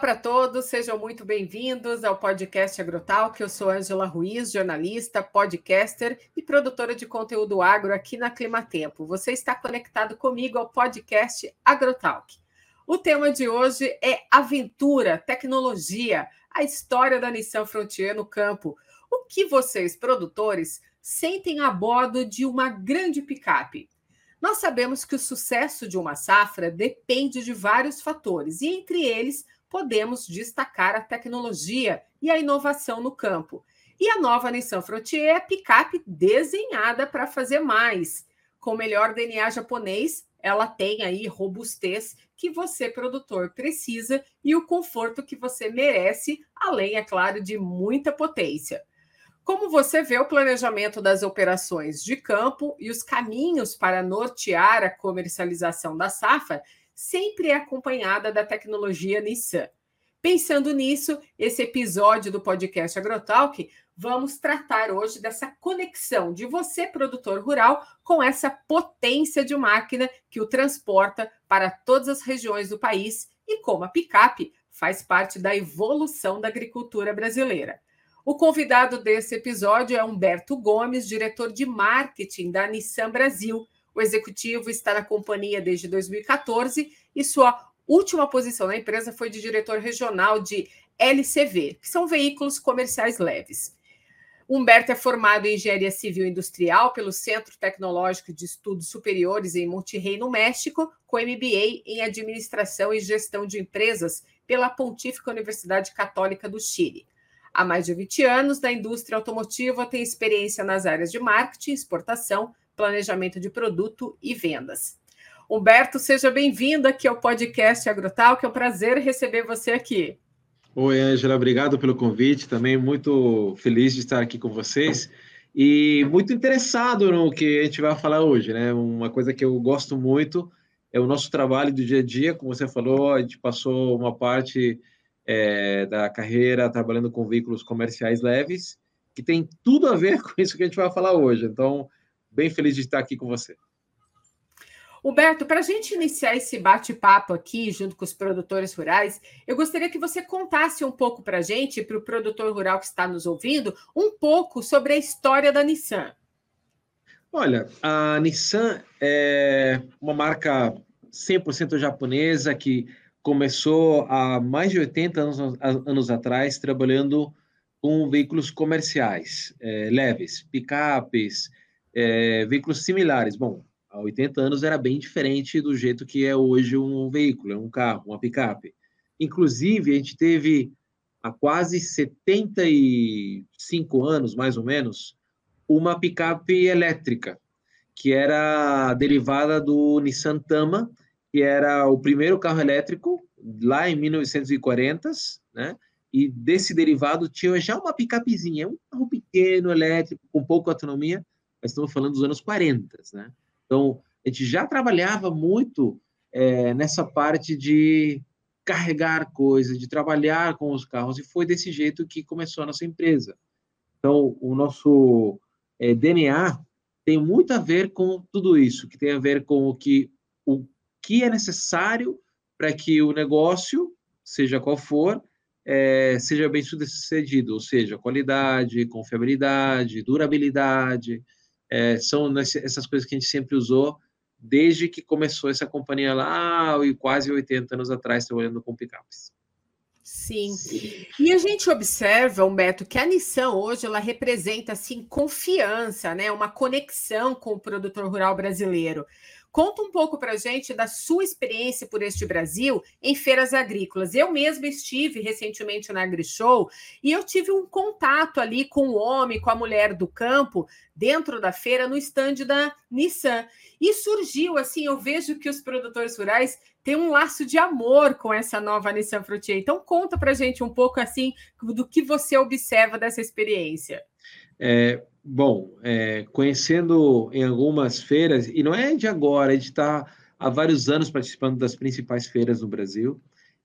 Para todos, sejam muito bem-vindos ao podcast Agrotalk. Eu sou Ângela Ruiz, jornalista, podcaster e produtora de conteúdo agro aqui na Climatempo. Você está conectado comigo ao podcast Agrotalk. O tema de hoje é aventura, tecnologia, a história da Nissan Frontier no campo. O que vocês, produtores, sentem a bordo de uma grande picape? Nós sabemos que o sucesso de uma safra depende de vários fatores, e entre eles podemos destacar a tecnologia e a inovação no campo. E a nova Nissan Frontier é a picape desenhada para fazer mais. Com melhor DNA japonês, ela tem aí robustez que você, produtor, precisa e o conforto que você merece, além, é claro, de muita potência. Como você vê o planejamento das operações de campo e os caminhos para nortear a comercialização da safra sempre é acompanhada da tecnologia Nissan. Pensando nisso, esse episódio do podcast Agrotalk, vamos tratar hoje dessa conexão de você, produtor rural, com essa potência de máquina que o transporta para todas as regiões do país e como a picape faz parte da evolução da agricultura brasileira. O convidado desse episódio é Humberto Gomes, diretor de marketing da Nissan Brasil o executivo está na companhia desde 2014 e sua última posição na empresa foi de diretor regional de LCV, que são veículos comerciais leves. Humberto é formado em Engenharia Civil Industrial pelo Centro Tecnológico de Estudos Superiores em Monterrey, no México, com MBA em Administração e Gestão de Empresas pela Pontífica Universidade Católica do Chile. Há mais de 20 anos, na indústria automotiva, tem experiência nas áreas de marketing, exportação, planejamento de produto e vendas. Humberto, seja bem-vindo aqui ao podcast Agrotal, que é um prazer receber você aqui. Oi, Angela, obrigado pelo convite. Também muito feliz de estar aqui com vocês e muito interessado no que a gente vai falar hoje, né? Uma coisa que eu gosto muito é o nosso trabalho do dia a dia. Como você falou, a gente passou uma parte é, da carreira trabalhando com veículos comerciais leves, que tem tudo a ver com isso que a gente vai falar hoje. Então, bem feliz de estar aqui com você. Humberto, para a gente iniciar esse bate-papo aqui, junto com os produtores rurais, eu gostaria que você contasse um pouco para a gente, para o produtor rural que está nos ouvindo, um pouco sobre a história da Nissan. Olha, a Nissan é uma marca 100% japonesa que começou há mais de 80 anos, anos atrás trabalhando com veículos comerciais é, leves, picapes, é, veículos similares. Bom, há 80 anos era bem diferente do jeito que é hoje um veículo, um carro, uma picape. Inclusive, a gente teve há quase 75 anos, mais ou menos, uma picape elétrica, que era derivada do Nissan Tama, que era o primeiro carro elétrico lá em 1940, né? E desse derivado tinha já uma picapezinha, um carro pequeno, elétrico, com pouca autonomia, mas estamos falando dos anos 40, né? Então, a gente já trabalhava muito é, nessa parte de carregar coisas, de trabalhar com os carros, e foi desse jeito que começou a nossa empresa. Então, o nosso é, DNA tem muito a ver com tudo isso, que tem a ver com o que, o que é necessário para que o negócio, seja qual for, é, seja bem sucedido, ou seja, qualidade, confiabilidade, durabilidade, é, são essas coisas que a gente sempre usou desde que começou essa companhia lá, e quase 80 anos atrás, trabalhando com picapes. Sim. Sim. E a gente observa, Humberto, que a Nissan hoje ela representa assim confiança, né? Uma conexão com o produtor rural brasileiro. Conta um pouco para gente da sua experiência por este Brasil em feiras agrícolas. Eu mesma estive recentemente na AgriShow e eu tive um contato ali com o homem, com a mulher do campo, dentro da feira, no estande da Nissan. E surgiu, assim, eu vejo que os produtores rurais têm um laço de amor com essa nova Nissan Frontier. Então, conta para gente um pouco, assim, do que você observa dessa experiência. É, Bom, é, conhecendo em algumas feiras, e não é de agora, a gente está há vários anos participando das principais feiras no Brasil,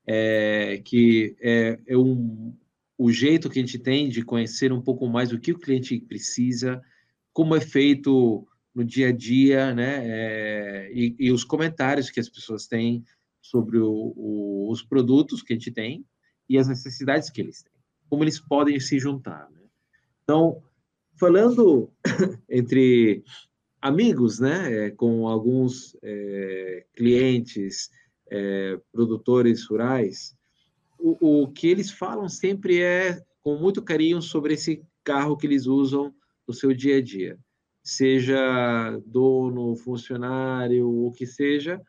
é, que é, é um, o jeito que a gente tem de conhecer um pouco mais o que o cliente precisa, como é feito no dia a dia, né? É, e, e, os comentários que as pessoas têm sobre o, o, os produtos que a gente tem. e as necessidades que eles têm, como eles podem se juntar. Né? Então, falando entre amigos, né, é, com alguns é, clientes, é, produtores rurais, o, o, que eles falam sempre é com muito carinho sobre esse carro que eles usam no seu dia a dia, seja dono, funcionário, o que seja,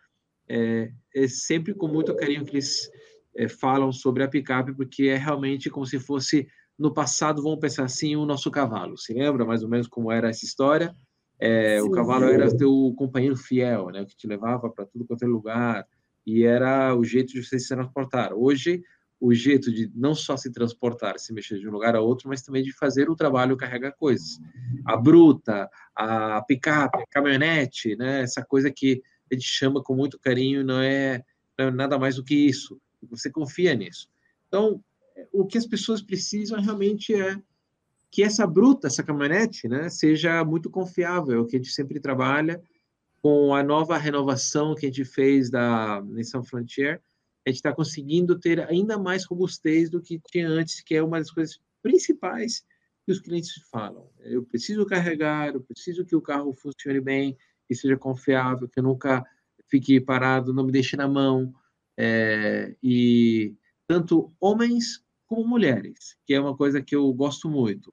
é, é sempre com muito carinho que eles é, falam sobre a picape, porque é realmente como se fosse no passado, vamos pensar assim, o nosso cavalo. Se lembra mais ou menos como era essa história? É, o cavalo era teu companheiro fiel, né, que te levava para tudo quanto é lugar e era o jeito de você se transportar. Hoje o jeito de não só se transportar, se mexer de um lugar a outro, mas também de fazer o trabalho carregar coisas. A bruta, a picape, a caminhonete, né? Essa coisa que a gente chama com muito carinho não é, não é nada mais do que isso. Você confia nisso. Então, o que as pessoas precisam realmente é que essa bruta, essa caminhonete, né, seja muito confiável, é que a gente sempre trabalha com a nova renovação que a gente fez da Nissan Frontier, a gente está conseguindo ter ainda mais robustez do que tinha antes, que é uma das coisas principais que os clientes falam. Eu preciso carregar, eu preciso que o carro funcione bem, que seja confiável, que eu nunca fique parado, não me deixe na mão. É, e tanto homens como mulheres, que é uma coisa que eu gosto muito.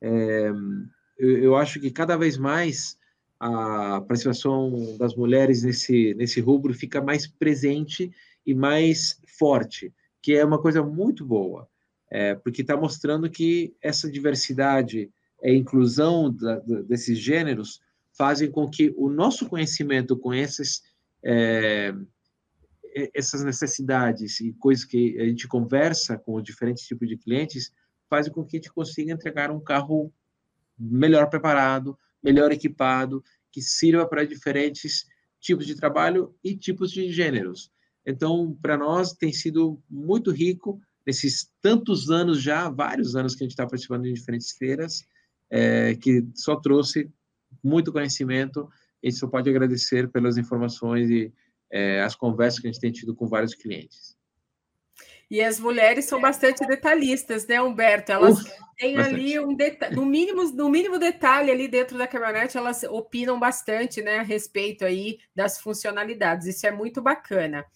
É, eu, eu acho que cada vez mais a participação das mulheres nesse, nesse rubro fica mais presente e mais forte, que é uma coisa muito boa, é, porque está mostrando que essa diversidade e inclusão da, da, desses gêneros fazem com que o nosso conhecimento com esses, é, essas necessidades e coisas que a gente conversa com os diferentes tipos de clientes fazem com que a gente consiga entregar um carro melhor preparado, melhor equipado, que sirva para diferentes tipos de trabalho e tipos de gêneros. Então, para nós tem sido muito rico nesses tantos anos já, vários anos que a gente está participando de diferentes feiras, é, que só trouxe muito conhecimento. A gente só pode agradecer pelas informações e é, as conversas que a gente tem tido com vários clientes. E as mulheres são bastante detalhistas, né, Humberto? Elas Uf, têm bastante. ali um detalhe, no mínimo, no mínimo detalhe ali dentro da caminhonete, elas opinam bastante, né, a respeito aí das funcionalidades. Isso é muito bacana.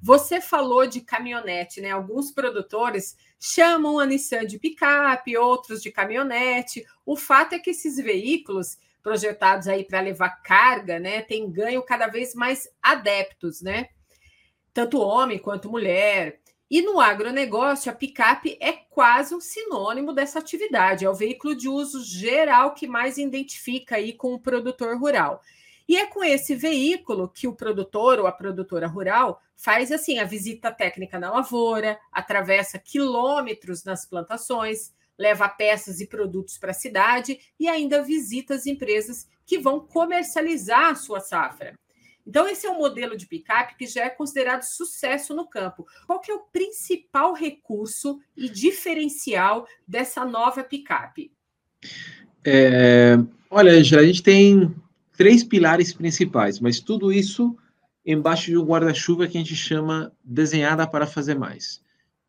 Você falou de caminhonete, né? Alguns produtores chamam a Nissan de picape, outros de caminhonete. O fato é que esses veículos projetados aí para levar carga, né, têm ganho cada vez mais adeptos, né? Tanto homem quanto mulher. E no agronegócio, a picape é quase um sinônimo dessa atividade, é o veículo de uso geral que mais identifica aí com o produtor rural. E é com esse veículo que o produtor ou a produtora rural faz assim a visita técnica na lavoura, atravessa quilômetros nas plantações, leva peças e produtos para a cidade e ainda visita as empresas que vão comercializar a sua safra. Então, esse é um modelo de picape que já é considerado sucesso no campo. Qual que é o principal recurso e diferencial dessa nova picape? É, olha, Angela, a gente tem três pilares principais, mas tudo isso embaixo de um guarda-chuva que a gente chama desenhada para fazer mais.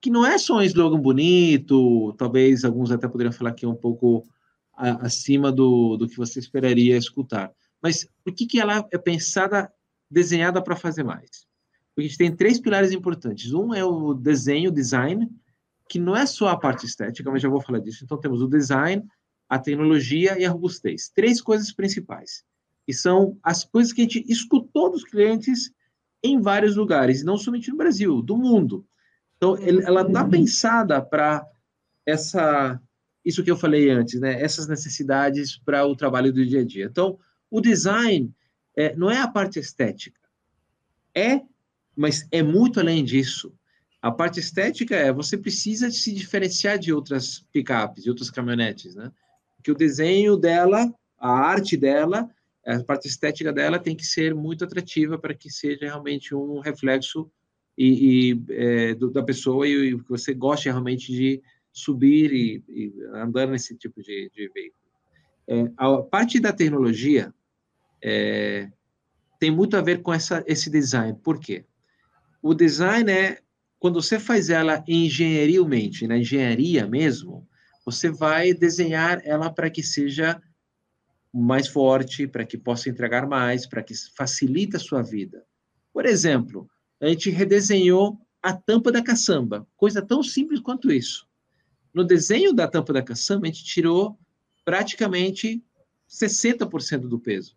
Que não é só um slogan bonito, talvez alguns até poderiam falar que é um pouco acima do, do que você esperaria escutar. Mas por que, que ela é pensada desenhada para fazer mais. Porque a gente tem três pilares importantes. Um é o desenho, design, que não é só a parte estética, mas já vou falar disso. Então, temos o design, a tecnologia e a robustez. Três coisas principais. E são as coisas que a gente escutou dos clientes em vários lugares, não somente no Brasil, do mundo. Então, ela está pensada para essa isso que eu falei antes, né? Essas necessidades para o trabalho do dia a dia. Então, o design é, não é a parte estética. É, mas é muito além disso. A parte estética é você precisa se diferenciar de outras picapes, de outras caminhonetes, né? Que o desenho dela, a arte dela, a parte estética dela tem que ser muito atrativa para que seja realmente um reflexo e, e é, do, da pessoa e, que você goste realmente de subir e, e andar nesse tipo de, de veículo. É, a parte da tecnologia, é, tem muito a ver com essa, esse design. Por quê? O design é quando você faz ela engenherialmente, na engenharia mesmo, você vai desenhar ela para que seja mais forte, para que possa entregar mais, para que facilite a sua vida. Por exemplo, a gente redesenhou a tampa da caçamba, coisa tão simples quanto isso. No desenho da tampa da caçamba, a gente tirou praticamente 60% do peso.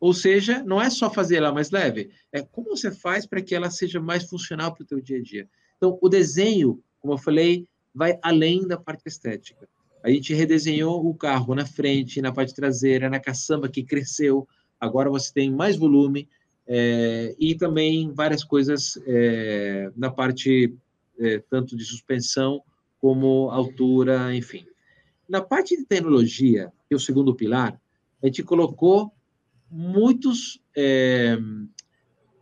Ou seja, não é só fazer ela mais leve, é como você faz para que ela seja mais funcional para o teu dia a dia. Então, o desenho, como eu falei, vai além da parte estética. A gente redesenhou o carro na frente, na parte traseira, na caçamba que cresceu. Agora você tem mais volume é, e também várias coisas é, na parte é, tanto de suspensão como altura, enfim. Na parte de tecnologia, que é o segundo pilar, a gente colocou muitos é,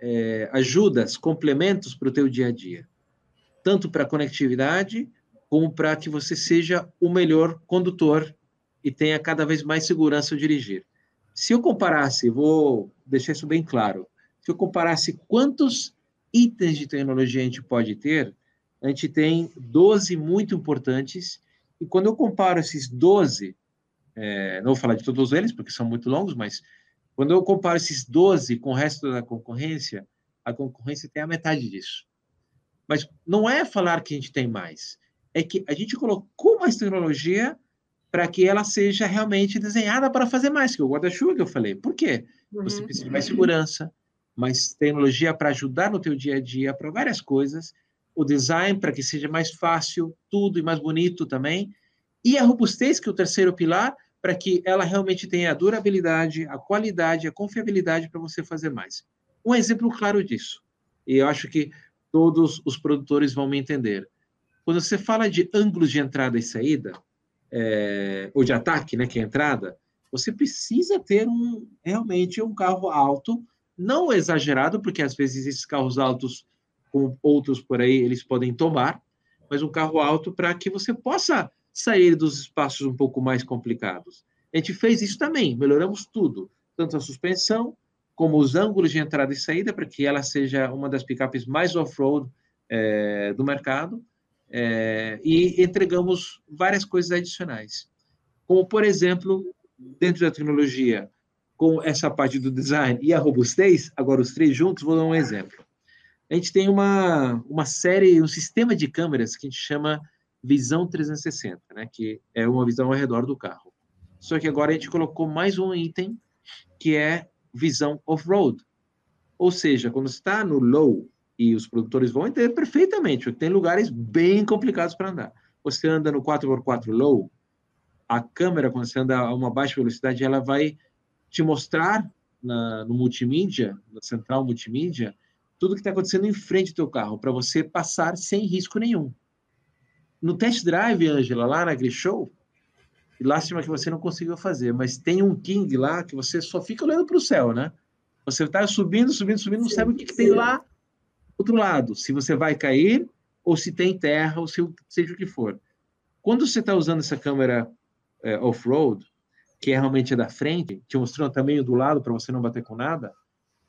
é, ajudas, complementos para o teu dia a dia, tanto para conectividade como para que você seja o melhor condutor e tenha cada vez mais segurança ao dirigir. Se eu comparasse, vou deixar isso bem claro, se eu comparasse quantos itens de tecnologia a gente pode ter, a gente tem 12 muito importantes, e quando eu comparo esses 12, é, não vou falar de todos eles, porque são muito longos, mas quando eu comparo esses 12 com o resto da concorrência, a concorrência tem a metade disso. Mas não é falar que a gente tem mais, é que a gente colocou mais tecnologia para que ela seja realmente desenhada para fazer mais, que é o guarda-chuva que eu falei. Por quê? Você uhum. precisa de mais segurança, mais tecnologia para ajudar no teu dia a dia, para várias coisas, o design para que seja mais fácil, tudo e mais bonito também, e a robustez, que é o terceiro pilar, para que ela realmente tenha a durabilidade, a qualidade, a confiabilidade para você fazer mais. Um exemplo claro disso, e eu acho que todos os produtores vão me entender. Quando você fala de ângulos de entrada e saída, é, ou de ataque, né, que é entrada, você precisa ter um, realmente um carro alto, não exagerado, porque às vezes esses carros altos, como outros por aí, eles podem tomar, mas um carro alto para que você possa sair dos espaços um pouco mais complicados. A gente fez isso também, melhoramos tudo, tanto a suspensão, como os ângulos de entrada e saída, para que ela seja uma das picapes mais off-road é, do mercado, é, e entregamos várias coisas adicionais. Como, por exemplo, dentro da tecnologia, com essa parte do design e a robustez, agora os três juntos, vou dar um exemplo. A gente tem uma, uma série, um sistema de câmeras que a gente chama visão 360, né, que é uma visão ao redor do carro. Só que agora a gente colocou mais um item, que é visão off-road. Ou seja, quando está no low, e os produtores vão entender perfeitamente. Tem lugares bem complicados para andar. Você anda no 4x4 low, a câmera, quando você anda a uma baixa velocidade, ela vai te mostrar na, no multimídia, na central multimídia, tudo que está acontecendo em frente do teu carro, para você passar sem risco nenhum. No test drive, Angela, lá na Grishow, lástima que você não conseguiu fazer, mas tem um King lá que você só fica olhando para o céu, né? Você está subindo, subindo, subindo, não sabe o que, que tem lá outro lado, se você vai cair, ou se tem terra, ou se, seja o que for. Quando você está usando essa câmera é, off-road, que é realmente da frente, te mostrando também o do lado para você não bater com nada,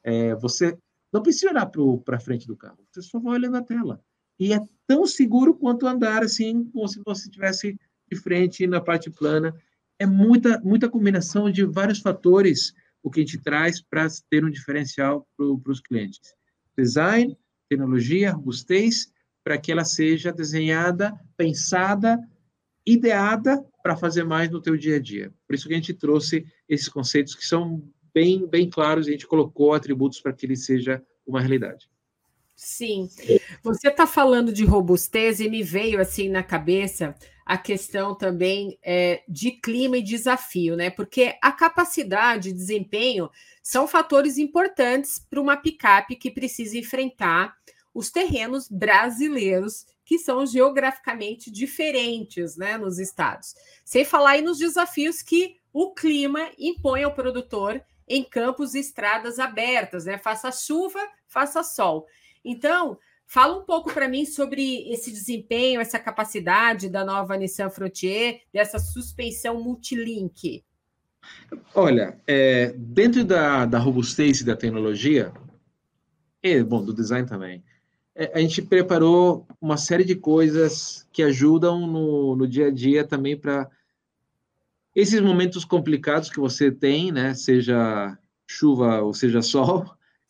é, você não precisa olhar para frente do carro, você só vai olhando a tela. E é tão seguro quanto andar assim, como se você estivesse de frente na parte plana. É muita, muita combinação de vários fatores o que a gente traz para ter um diferencial para os clientes. Design, tecnologia, robustez, para que ela seja desenhada, pensada, ideada para fazer mais no teu dia a dia. Por isso que a gente trouxe esses conceitos que são bem, bem claros e a gente colocou atributos para que ele seja uma realidade. Sim. Você está falando de robustez e me veio assim na cabeça a questão também é, de clima e desafio, né? Porque a capacidade desempenho são fatores importantes para uma picape que precisa enfrentar os terrenos brasileiros, que são geograficamente diferentes né, nos estados. Sem falar aí nos desafios que o clima impõe ao produtor em campos e estradas abertas, né? Faça chuva, faça sol. Então, Fala um pouco para mim sobre esse desempenho, essa capacidade da nova Nissan Frontier, dessa suspensão multilink. Olha, é, dentro da, da robustez da tecnologia, e, bom, do design também, a gente preparou uma série de coisas que ajudam no, no dia a dia também para esses momentos complicados que você tem, né? Seja chuva ou seja sol,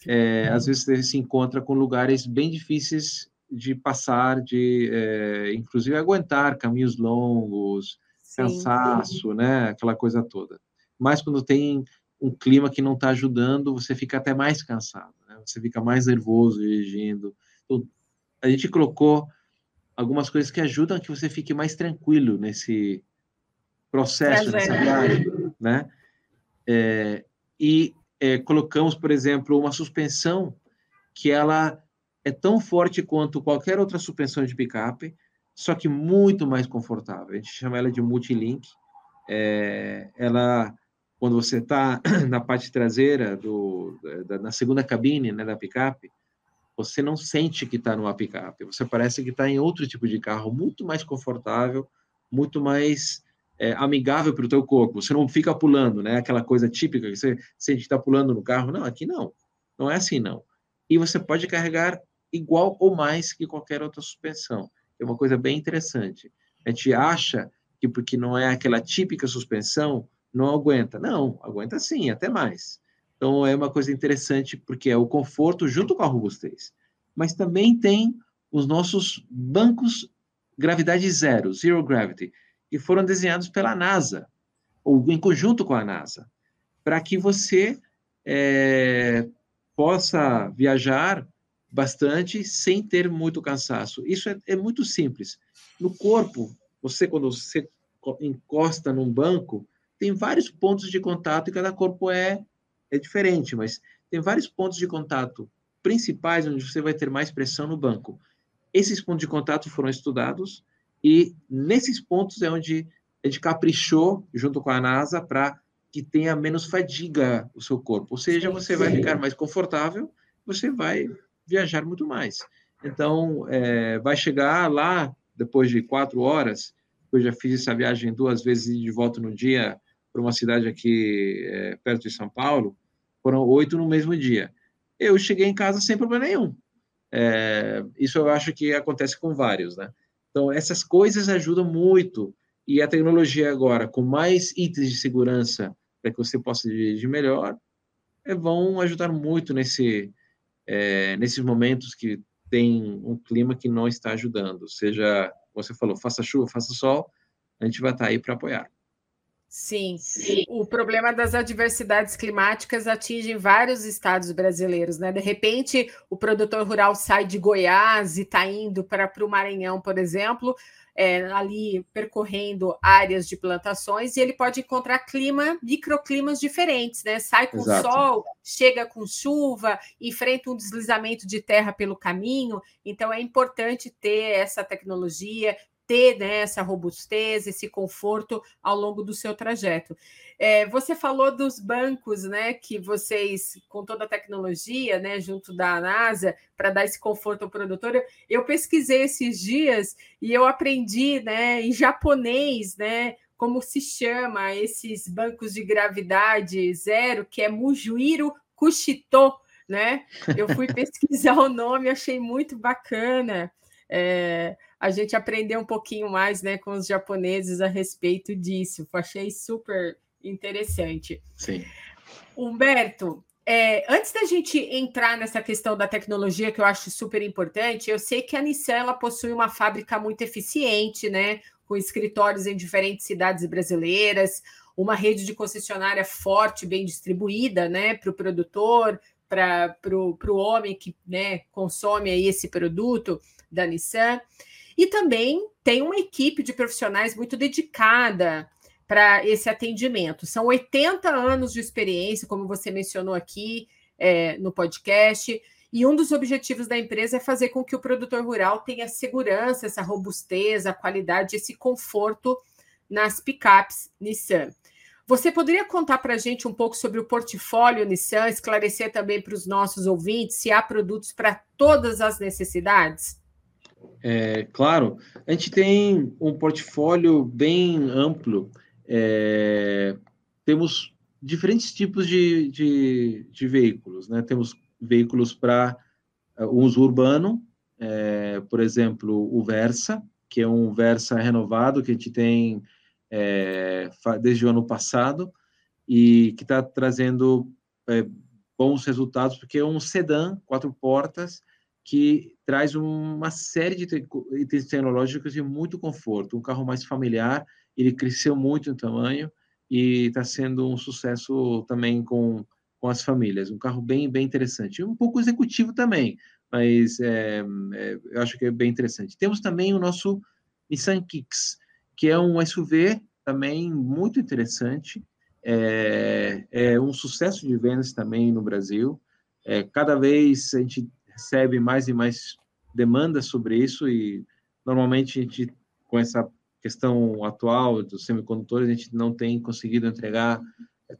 é, às vezes você se encontra com lugares bem difíceis de passar, de é, inclusive aguentar caminhos longos, sim, cansaço, sim. né? Aquela coisa toda. Mas quando tem um clima que não está ajudando, você fica até mais cansado, né? Você fica mais nervoso dirigindo. A gente colocou algumas coisas que ajudam a que você fique mais tranquilo nesse processo, nessa viagem, né? É, e é, colocamos, por exemplo, uma suspensão que ela é tão forte quanto qualquer outra suspensão de picape, só que muito mais confortável. A gente chama ela de multilink. É, ela, quando você está na parte traseira do, da, na segunda cabine, né, da picape, você não sente que está numa picape. Você parece que está em outro tipo de carro, muito mais confortável, muito mais é, amigável para o teu corpo. Você não fica pulando, né? Aquela coisa típica que você sente que está pulando no carro. Não, aqui não. Não é assim, não. E você pode carregar igual ou mais que qualquer outra suspensão. É uma coisa bem interessante. A gente acha que porque não é aquela típica suspensão, não aguenta. Não, aguenta sim, até mais. Então é uma coisa interessante porque é o conforto junto com a robustez. Mas também tem os nossos bancos gravidade zero, zero gravity, que foram desenhados pela NASA, ou em conjunto com a NASA, para que você é, possa viajar bastante sem ter muito cansaço. Isso é, é, muito simples. No corpo, você quando você encosta num banco, tem vários pontos de contato e cada corpo é é diferente, mas tem vários pontos de contato principais onde você vai ter mais pressão no banco. Esses pontos de contato foram estudados e nesses pontos é onde a gente caprichou junto com a NASA para que tenha menos fadiga o seu corpo. Ou seja, você vai ficar mais confortável, você vai viajar muito mais. Então, é, vai chegar lá, depois de quatro horas, eu já fiz essa viagem duas vezes de volta no dia para uma cidade aqui é, perto de São Paulo, foram oito no mesmo dia. Eu cheguei em casa sem problema nenhum. É, isso eu acho que acontece com vários, né? Então, essas coisas ajudam muito. E a tecnologia agora, com mais itens de segurança para que você possa dirigir melhor, é, vão ajudar muito nesse, é, nesses momentos que tem um clima que não está ajudando, seja, você falou, faça chuva, faça sol, a gente vai estar aí para apoiar. Sim. Sim. o problema das adversidades climáticas atinge vários estados brasileiros, né? De repente, o produtor rural sai de Goiás e está indo para o Maranhão, por exemplo, é, ali percorrendo áreas de plantações e ele pode encontrar clima, microclimas diferentes, né? Sai com Exato. sol, chega com chuva, enfrenta um deslizamento de terra pelo caminho. Então é importante ter essa tecnologia, ter né, essa robustez, esse conforto ao longo do seu trajeto. É, você falou dos bancos, né, que vocês, com toda a tecnologia, né, junto da NASA, para dar esse conforto ao produtor. Eu pesquisei esses dias e eu aprendi, né, em japonês, né, como se chama esses bancos de gravidade zero, que é Mujuiro Kushito, né? Eu fui pesquisar o nome, achei muito bacana. É, a gente aprendeu um pouquinho mais né, com os japoneses a respeito disso. Achei super interessante. Sim. Humberto, é, antes da gente entrar nessa questão da tecnologia, que eu acho super importante, eu sei que a Nissan ela possui uma fábrica muito eficiente, né? Com escritórios em diferentes cidades brasileiras, uma rede de concessionária forte, bem distribuída, né? Para o produtor, para o homem que né, consome aí esse produto da Nissan. E também tem uma equipe de profissionais muito dedicada para esse atendimento. São 80 anos de experiência, como você mencionou aqui é, no podcast. E um dos objetivos da empresa é fazer com que o produtor rural tenha segurança, essa robustez, a qualidade, esse conforto nas picapes Nissan. Você poderia contar para a gente um pouco sobre o portfólio Nissan, esclarecer também para os nossos ouvintes se há produtos para todas as necessidades? É, claro, a gente tem um portfólio bem amplo. É, temos diferentes tipos de, de, de, veículos, né? Temos veículos para uh, uso urbano, é, por exemplo, o Versa, que é um Versa renovado que a gente tem é, desde o ano passado e que está trazendo é, bons resultados, porque é um sedã, quatro portas, que traz uma série de itens tecnológicos e muito conforto. Um carro mais familiar, ele cresceu muito em tamanho e está sendo um sucesso também com, com as famílias. Um carro bem, bem interessante. Um pouco executivo também, mas é, é, eu acho que é bem interessante. Temos também o nosso Nissan Kicks, que é um SUV também muito interessante, é, é um sucesso de vendas também no Brasil. É, cada vez a gente recebe mais e mais demandas sobre isso e normalmente a gente com essa questão atual dos semicondutores a gente não tem conseguido entregar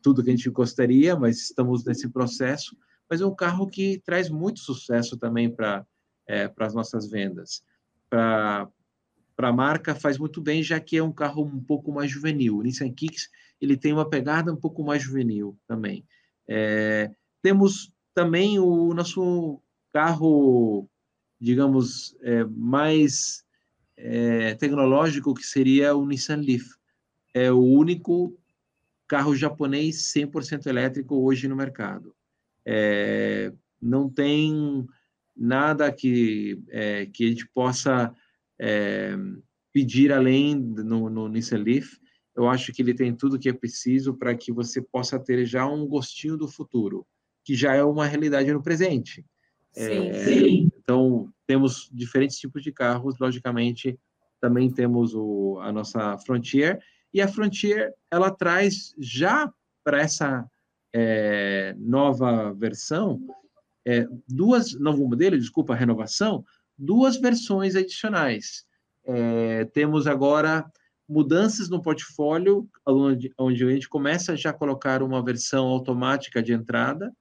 tudo que a gente gostaria, mas estamos nesse processo. Mas é um carro que traz muito sucesso também para é, as nossas vendas. Para para a marca faz muito bem, já que é um carro um pouco mais juvenil. O Nissan Kicks ele tem uma pegada um pouco mais juvenil também. É, temos também o nosso carro, digamos, é, mais é, tecnológico, que seria o Nissan Leaf. É o único carro japonês 100% elétrico hoje no mercado. É, não tem nada que, é, que a gente possa é, pedir além no, no Nissan Leaf. Eu acho que ele tem tudo que é preciso para que você possa ter já um gostinho do futuro, que já é uma realidade no presente. Sim, é, sim. Então, temos diferentes tipos de carros, logicamente, também temos o, a nossa Frontier, e a Frontier, ela traz já para essa é, nova versão, é, duas, novo modelo, desculpa, renovação, duas versões adicionais. É, temos agora mudanças no portfólio, onde, onde a gente começa já a colocar uma versão automática de entrada.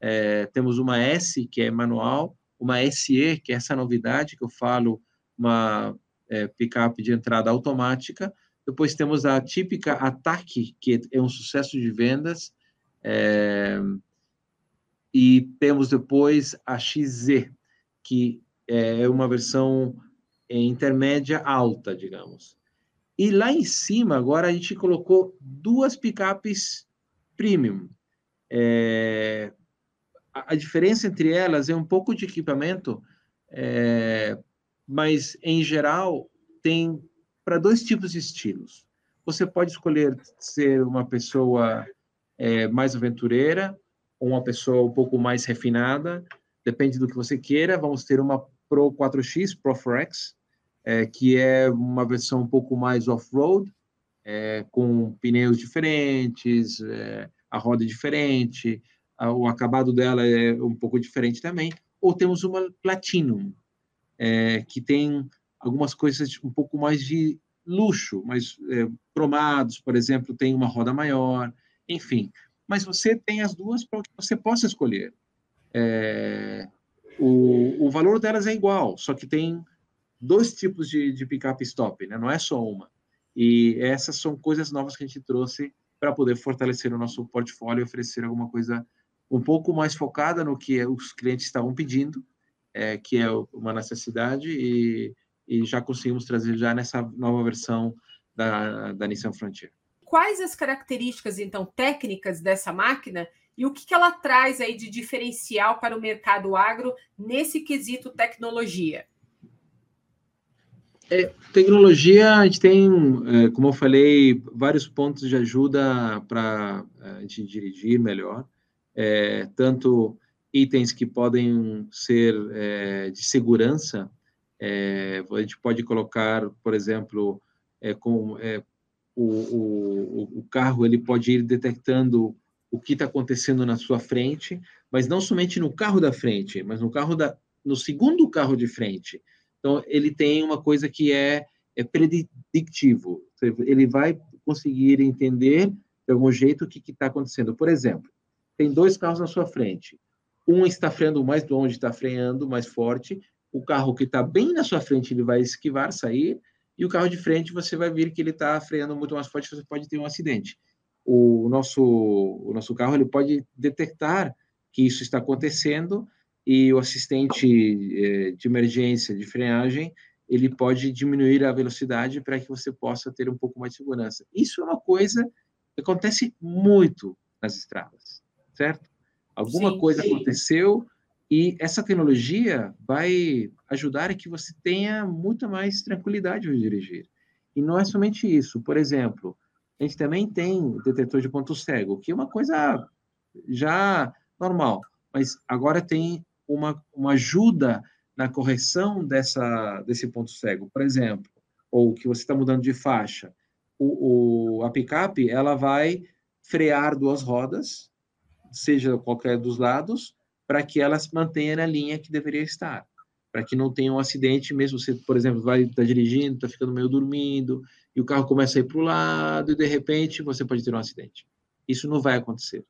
É, temos uma S, que é manual, uma SE, que é essa novidade que eu falo, uma é, picape de entrada automática. Depois temos a típica Ataque, que é um sucesso de vendas. É, e temos depois a XZ, que é uma versão intermédia alta, digamos. E lá em cima, agora a gente colocou duas picapes premium. É, a, diferença entre elas é um pouco de equipamento, é, mas em geral tem para dois tipos de estilos. Você pode escolher ser uma pessoa é, mais aventureira ou uma pessoa um pouco mais refinada, depende do que você queira. Vamos ter uma Pro 4X, Pro 4X, é, que é uma versão um pouco mais off-road, é, com pneus diferentes, é, a roda diferente, o acabado dela é um pouco diferente também. Ou temos uma Platinum, é, que tem algumas coisas um pouco mais de luxo, mais é, cromados, por exemplo, tem uma roda maior, enfim. Mas você tem as duas para que você possa escolher. É, o, o valor delas é igual, só que tem dois tipos de, de picape stop, né? não é só uma. E essas são coisas novas que a gente trouxe para poder fortalecer o nosso portfólio e oferecer alguma coisa um pouco mais focada no que os clientes estavam pedindo, é, que é uma necessidade, e, e já conseguimos trazer já nessa nova versão da, da Nissan Frontier. Quais as características, então, técnicas dessa máquina e o que, que ela traz aí de diferencial para o mercado agro nesse quesito tecnologia? É, tecnologia, a gente tem, é, como eu falei, vários pontos de ajuda para é, a gente dirigir melhor, é, tanto itens que podem ser é, de segurança, é, a gente pode colocar, por exemplo, com, o, o, o carro ele pode ir detectando o que está acontecendo na sua frente, mas não somente no carro da frente, mas no carro da, no segundo carro de frente. Então ele tem uma coisa que é, é predictivo. Ele vai conseguir entender de algum jeito o que está acontecendo. Por exemplo, tem dois carros na sua frente. Um está freando mais longe, está freando mais forte. O carro que está bem na sua frente ele vai esquivar, sair. E o carro de frente você vai ver que ele está freando muito mais forte. Você pode ter um acidente o nosso, o nosso carro ele pode detectar que isso está acontecendo e o assistente eh, de emergência de frenagem ele pode diminuir a velocidade para que você possa ter um pouco mais de segurança. Isso é uma coisa que acontece muito nas estradas, certo? Alguma sim, coisa sim. aconteceu e essa tecnologia vai ajudar a que você tenha muita mais tranquilidade ao dirigir. E não é somente isso. Por exemplo, a gente também tem detetor de ponto cego, que é uma coisa já normal, mas agora tem uma, uma ajuda na correção dessa, desse ponto cego. Por exemplo, ou que você está mudando de faixa, o, o, a picape ela vai frear duas rodas, seja qualquer dos lados, para que ela se mantenha na linha que deveria estar, para que não tenha um acidente, mesmo você, por exemplo, vai tá dirigindo, está ficando meio dormindo, e o carro começa a ir para o lado, e de repente você pode ter um acidente. Isso não vai acontecer.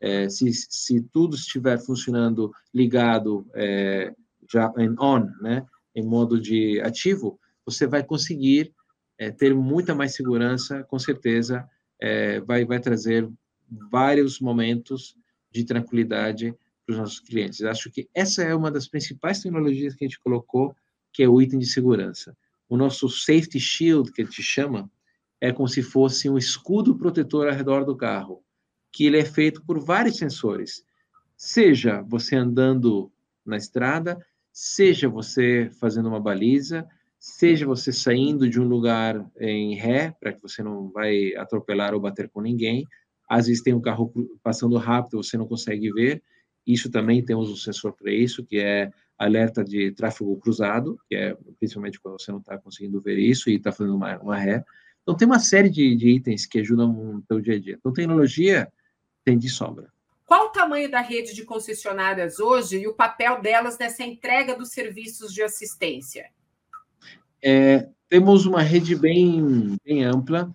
É, se, se tudo estiver funcionando ligado é, já em on, né, em modo de ativo, você vai conseguir é, ter muita mais segurança, com certeza, é, vai, vai trazer vários momentos de tranquilidade para os nossos clientes. Acho que essa é uma das principais tecnologias que a gente colocou, que é o item de segurança. O nosso safety shield, que a gente chama, é como se fosse um escudo protetor ao redor do carro, que ele é feito por vários sensores. Seja você andando na estrada, seja você fazendo uma baliza, seja você saindo de um lugar em ré, para que você não vai atropelar ou bater com ninguém. Às vezes tem um carro passando rápido, você não consegue ver. Isso também temos um sensor para isso, que é alerta de tráfego cruzado, que é principalmente quando você não está conseguindo ver isso e está fazendo uma, uma, ré. Então, tem uma série de, de itens que ajudam no seu dia a dia. Então, tecnologia tem de sobra. Qual o tamanho da rede de concessionárias hoje e o papel delas nessa entrega dos serviços de assistência? É, temos uma rede bem, bem ampla.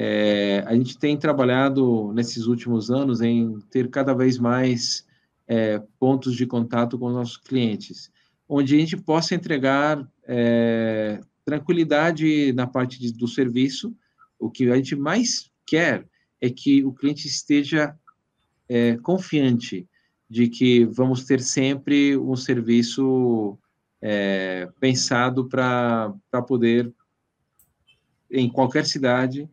É, a gente tem trabalhado nesses últimos anos em ter cada vez mais é, pontos de contato com os nossos clientes, onde a gente possa entregar é, tranquilidade na parte de, do serviço. O que a gente mais quer é que o cliente esteja é, confiante de que vamos ter sempre um serviço é, pensado para poder, em qualquer cidade,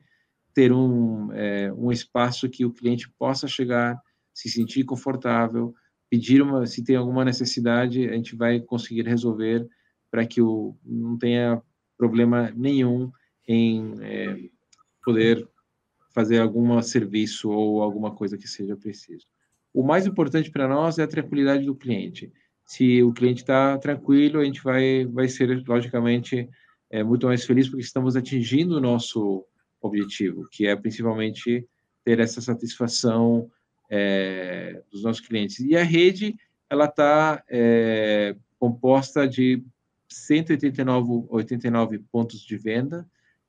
ter um, é, um espaço que o cliente possa chegar, se sentir confortável, pedir uma, se tem alguma necessidade, a gente vai conseguir resolver para que o, não tenha problema nenhum em é, poder fazer algum serviço ou alguma coisa que seja preciso. O mais importante para nós é a tranquilidade do cliente. Se o cliente está tranquilo, a gente vai, vai ser, logicamente, é, muito mais feliz porque estamos atingindo o nosso objetivo, que é principalmente ter essa satisfação é, dos nossos clientes. E a rede, ela está é, composta de 189 89 pontos de venda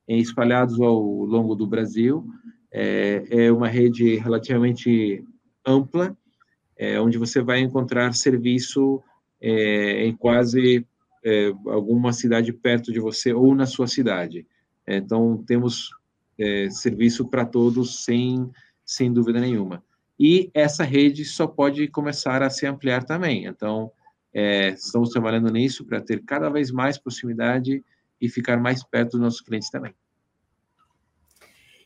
espalhados ao longo do Brasil. É, é uma rede relativamente ampla, é, onde você vai encontrar serviço é, em quase é, alguma cidade perto de você ou na sua cidade. Então, temos é, serviço para todos, sem, sem dúvida nenhuma. E essa rede só pode começar a se ampliar também. Então, é, estamos trabalhando nisso para ter cada vez mais proximidade e ficar mais perto dos nossos clientes também.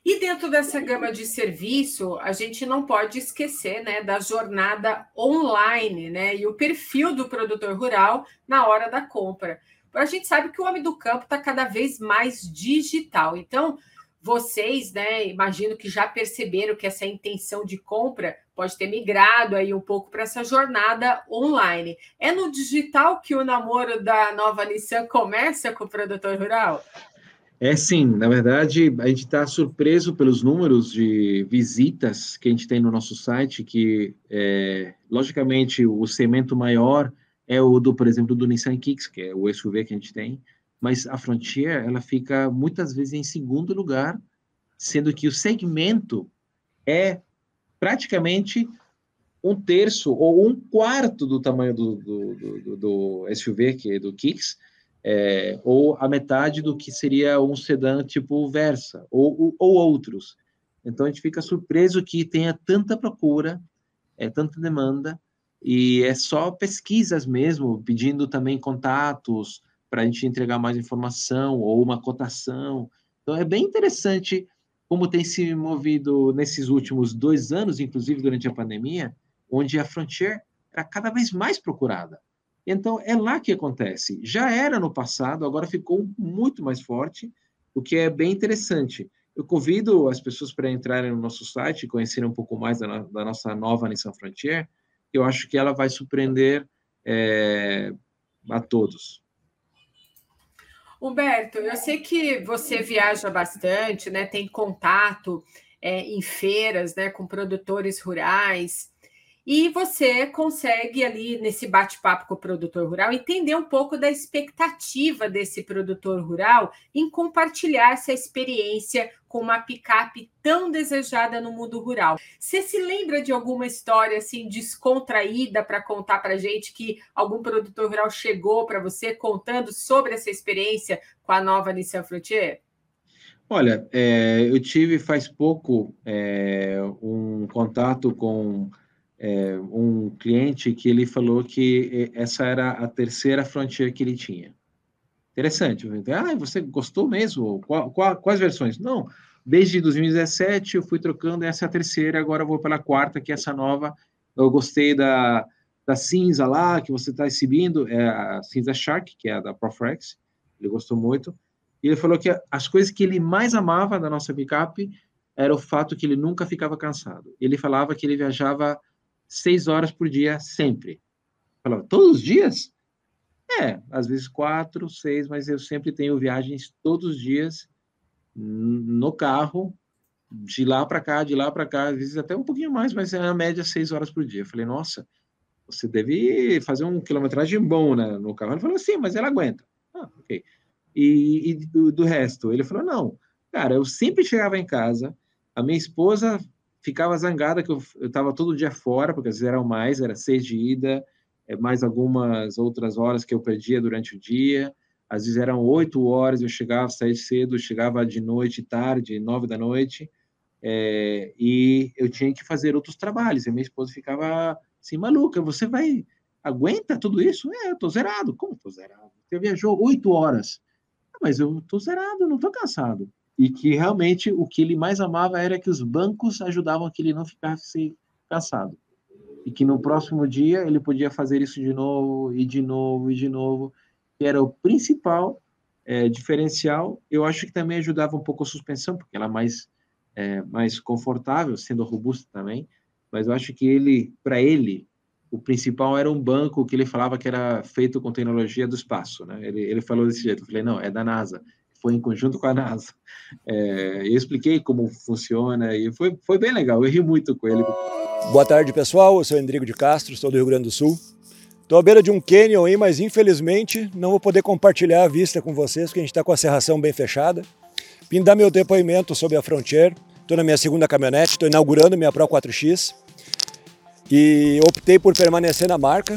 E dentro dessa gama de serviço, a gente não pode esquecer né, da jornada online né, e o perfil do produtor rural na hora da compra. A gente sabe que o homem do campo está cada vez mais digital. Então, vocês, né, imagino que já perceberam que essa intenção de compra pode ter migrado aí um pouco para essa jornada online. É no digital que o namoro da nova Nissan começa com o produtor rural? É sim, na verdade, a gente está surpreso pelos números de visitas que a gente tem no nosso site, que, é, logicamente, o segmento maior é o do, por exemplo, do Nissan Kicks, que é o SUV que a gente tem, mas a Frontier ela fica muitas vezes em segundo lugar, sendo que o segmento é praticamente um terço ou um quarto do tamanho do, do, do, do SUV, que é do Kicks, é, ou a metade do que seria um sedã tipo Versa, ou, ou outros. Então a gente fica surpreso que tenha tanta procura, é, tanta demanda, e é só pesquisas mesmo, pedindo também contatos para a gente entregar mais informação ou uma cotação. Então é bem interessante como tem se movido nesses últimos dois anos, inclusive durante a pandemia, onde a Frontier era cada vez mais procurada. Então é lá que acontece. Já era no passado, agora ficou muito mais forte, o que é bem interessante. Eu convido as pessoas para entrarem no nosso site e conhecerem um pouco mais da, da nossa nova Nissan Frontier. Eu acho que ela vai surpreender é, a todos. Humberto, eu sei que você viaja bastante, né? Tem contato é, em feiras, né? Com produtores rurais. E você consegue ali nesse bate-papo com o produtor rural entender um pouco da expectativa desse produtor rural em compartilhar essa experiência com uma picape tão desejada no mundo rural. Você se lembra de alguma história assim descontraída para contar para gente que algum produtor rural chegou para você contando sobre essa experiência com a nova Nissan Frontier? Olha, é, eu tive faz pouco é, um contato com é, um cliente que ele falou que essa era a terceira frontier que ele tinha. Interessante. Ah, você gostou mesmo? Qual, qual, quais versões? Não, desde 2017 eu fui trocando, essa é a terceira, agora eu vou pela quarta, que é essa nova. Eu gostei da, da cinza lá, que você está exibindo, é a cinza Shark, que é a da Profrex, ele gostou muito. E ele falou que as coisas que ele mais amava da nossa picape era o fato que ele nunca ficava cansado. Ele falava que ele viajava seis horas por dia, sempre. Falava, todos os dias? É, às vezes quatro, seis, mas eu sempre tenho viagens todos os dias no carro, de lá para cá, de lá para cá, às vezes até um pouquinho mais, mas é a média seis horas por dia. Eu falei, nossa, você deve fazer um quilometragem bom né, no carro. Ele falou, sim, mas ela aguenta. Ah, ok. E, e do, do, resto? Ele falou, não, cara, eu sempre chegava em casa, a minha esposa ficava zangada que eu estava todo dia fora, porque às vezes eram mais, era seis de ida, é, mais algumas outras horas que eu perdia durante o dia. Às vezes eram oito horas, eu chegava, saía cedo, chegava de noite, tarde, nove da noite, é, e eu tinha que fazer outros trabalhos. E minha esposa ficava assim, maluca, você vai, aguenta tudo isso? É, eu tô zerado. Como tô zerado? Você viajou oito horas. Ah, mas eu tô zerado, não tô cansado e que realmente o que ele mais amava era que os bancos ajudavam que ele não ficasse cansado. E que no próximo dia ele podia fazer isso de novo, e de novo, e de novo, que era o principal é, diferencial. Eu acho que também ajudava um pouco a suspensão, porque ela é mais, é, mais confortável, sendo robusta também. Mas eu acho que ele, para ele, o principal era um banco que ele falava que era feito com tecnologia do espaço, né? Ele, ele falou desse jeito. Eu falei, não, é da NASA foi em conjunto com a NASA. É, eu expliquei como funciona e foi, foi bem legal, eu ri muito com ele. Boa tarde, pessoal. Eu sou Endrigo de Castro, sou do Rio Grande do Sul. Estou à beira de um canyon aí, mas infelizmente não vou poder compartilhar a vista com vocês, porque a gente está com a serração bem fechada. Vim dar meu depoimento sobre a Frontier. Estou na minha segunda caminhonete, estou inaugurando minha Pro 4X. E optei por permanecer na marca,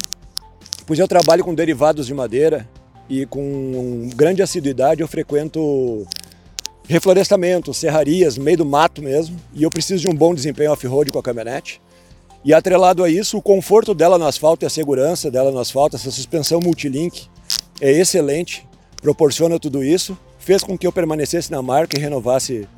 pois eu trabalho com derivados de madeira e com grande assiduidade eu frequento reflorestamento, serrarias, meio do mato mesmo, e eu preciso de um bom desempenho off-road com a caminhonete. E atrelado a isso, o conforto dela no asfalto e a segurança dela no asfalto, essa suspensão multilink é excelente, proporciona tudo isso, fez com que eu permanecesse na marca e renovasse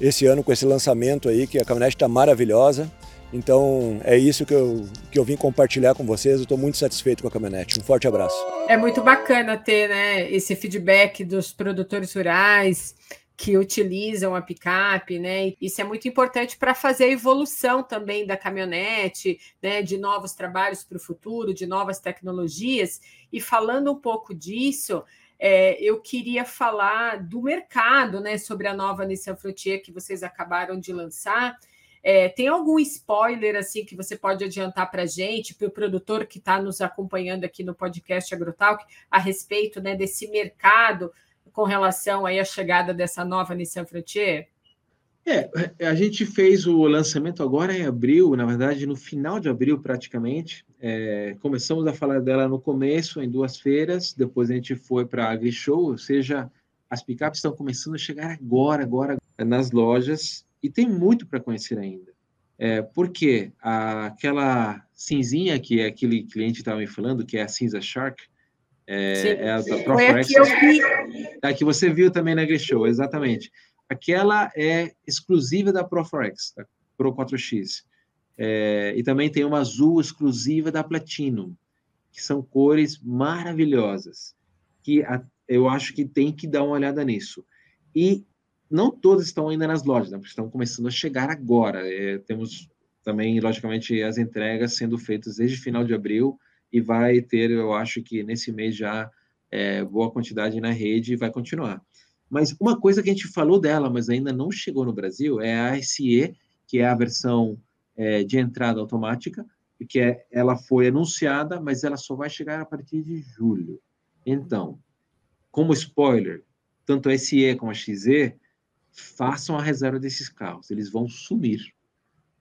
esse ano com esse lançamento aí, que a caminhonete está maravilhosa. Então é isso que eu, que eu vim compartilhar com vocês. Eu estou muito satisfeito com a caminhonete. Um forte abraço. É muito bacana ter né, esse feedback dos produtores rurais que utilizam a picape, né? Isso é muito importante para fazer a evolução também da caminhonete, né? De novos trabalhos para o futuro, de novas tecnologias. E falando um pouco disso, é, eu queria falar do mercado, né? Sobre a nova Nissan Frontier que vocês acabaram de lançar. É, tem algum spoiler assim que você pode adiantar para a gente, para o produtor que está nos acompanhando aqui no podcast Agrotalk, a respeito né, desse mercado com relação aí à chegada dessa nova Nissan Frontier? É, a gente fez o lançamento agora em abril, na verdade, no final de abril, praticamente. É, começamos a falar dela no começo, em duas feiras, depois a gente foi para a AgriShow, ou seja, as picapes estão começando a chegar agora, agora nas lojas, e tem muito para conhecer ainda. É, porque aquela cinzinha, que é aquele cliente estava me falando, que é a cinza Shark, é, Sim, é a da Proforex. vi. A que você viu também na Grishow, exatamente. Aquela é exclusiva da Proforex, da Pro 4X. É, e também tem uma azul exclusiva da Platinum, que são cores maravilhosas, que a- eu acho que tem que dar uma olhada nisso. E não todas estão ainda nas lojas, né, estão começando a chegar agora. É, temos também, logicamente, as entregas sendo feitas desde final de abril e vai ter, eu acho que nesse mês já, é, boa quantidade na rede e vai continuar. Mas uma coisa que a gente falou dela, mas ainda não chegou no Brasil, é a SE, que é a versão é, de entrada automática, que é, ela foi anunciada, mas ela só vai chegar a partir de julho. Então, como spoiler, tanto a SE como a XE, façam a reserva desses carros, eles vão sumir,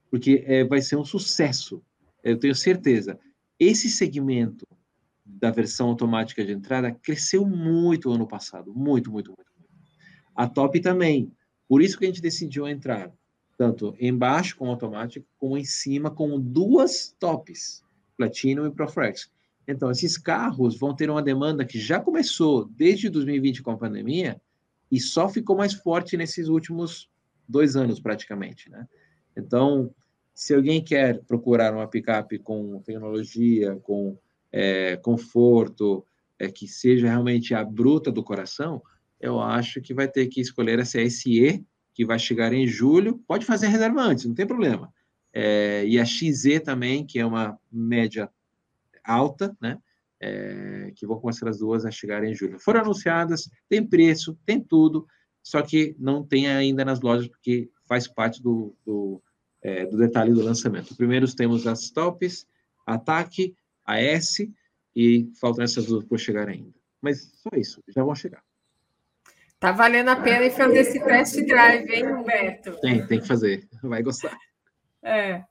porque é, vai ser um sucesso, eu tenho certeza. Esse segmento da versão automática de entrada cresceu muito ano passado, muito, muito, muito. A top também. Por isso que a gente decidiu entrar tanto embaixo com automático, como em cima com duas tops, Platinum e Proflex. Então, esses carros vão ter uma demanda que já começou desde 2020 com a pandemia e só ficou mais forte nesses últimos dois anos, praticamente, né? Então, se alguém quer procurar uma picape com tecnologia, com é, conforto, é, que seja realmente a bruta do coração, eu acho que vai ter que escolher essa SE, que vai chegar em julho. Pode fazer reserva antes, não tem problema. É, e a XE também, que é uma média alta, né? É, que vão começar as duas a chegar em julho. Foram anunciadas, tem preço, tem tudo, só que não tem ainda nas lojas, porque faz parte do, do, é, do detalhe do lançamento. Primeiro temos as tops, a TAC, a S, e faltam essas duas por chegar ainda. Mas só isso, já vão chegar. Tá valendo a pena fazer esse test drive, hein, Humberto? Tem, tem que fazer, vai gostar. É.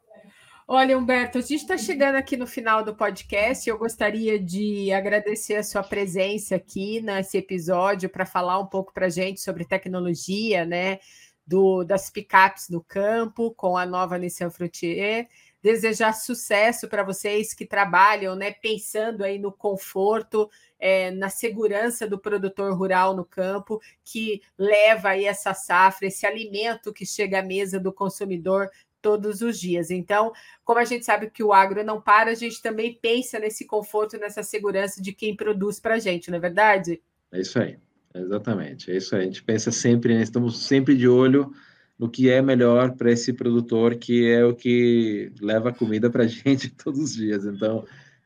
Olha, Humberto, a gente está chegando aqui no final do podcast. Eu gostaria de agradecer a sua presença aqui nesse episódio para falar um pouco para a gente sobre tecnologia, né? Do, das picapes no campo com a nova Nissan Frontier. Desejar sucesso para vocês que trabalham, né? Pensando aí no conforto, é, na segurança do produtor rural no campo, que leva aí essa safra, esse alimento que chega à mesa do consumidor todos os dias. Então, como a gente sabe que o agro não para, a gente também pensa nesse conforto, nessa segurança de quem produz para a gente, não é verdade? É isso aí, exatamente. É isso aí. A gente pensa sempre, né? estamos sempre de olho no que é melhor para esse produtor, que é o que leva comida para a gente todos os dias. Então,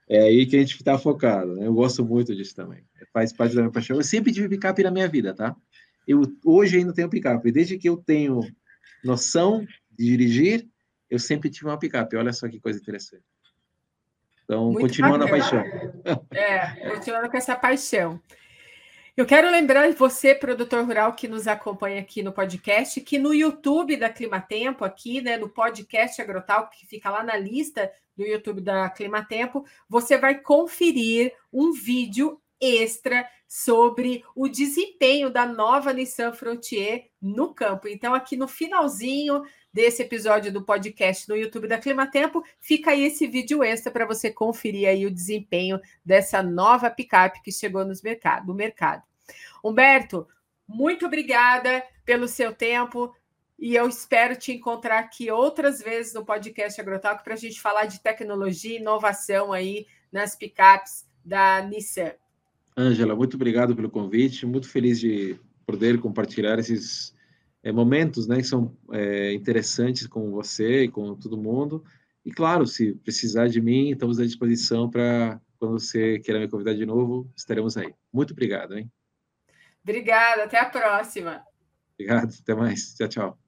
é aí que a gente está focado. Né? Eu gosto muito disso também. Faz parte da minha paixão. Eu sempre tive picape na minha vida, tá? Eu hoje ainda tenho picape. Desde que eu tenho noção dirigir, eu sempre tive uma picape. Olha só que coisa interessante. Então, Muito continuando a bacana. paixão. É, continuando com essa paixão. Eu quero lembrar você, produtor rural que nos acompanha aqui no podcast, que no YouTube da Climatempo, aqui, né, no podcast Agrotal, que fica lá na lista do YouTube da Climatempo, você vai conferir um vídeo extra sobre o desempenho da nova Nissan Frontier no campo. Então, aqui no finalzinho desse episódio do podcast no YouTube da Climatempo, fica aí esse vídeo extra para você conferir aí o desempenho dessa nova picape que chegou nos mercado, no mercado. Humberto, muito obrigada pelo seu tempo e eu espero te encontrar aqui outras vezes no podcast Agrotalk para a gente falar de tecnologia e inovação aí nas picapes da Nissan. Ângela, muito obrigado pelo convite. Muito feliz de poder compartilhar esses é, momentos, né, que são é, interessantes com você e com todo mundo. E claro, se precisar de mim, estamos à disposição para quando você queira me convidar de novo, estaremos aí. Muito obrigado, hein? Obrigada, até a próxima. Obrigado, até mais. Tchau, tchau.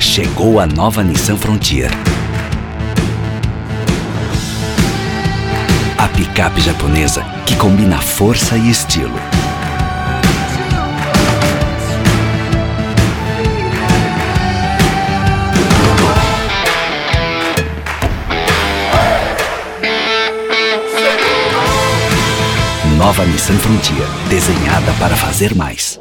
Chegou a nova Nissan Frontier. Picape japonesa que combina força e estilo. Nova Nissan Frontier, desenhada para fazer mais.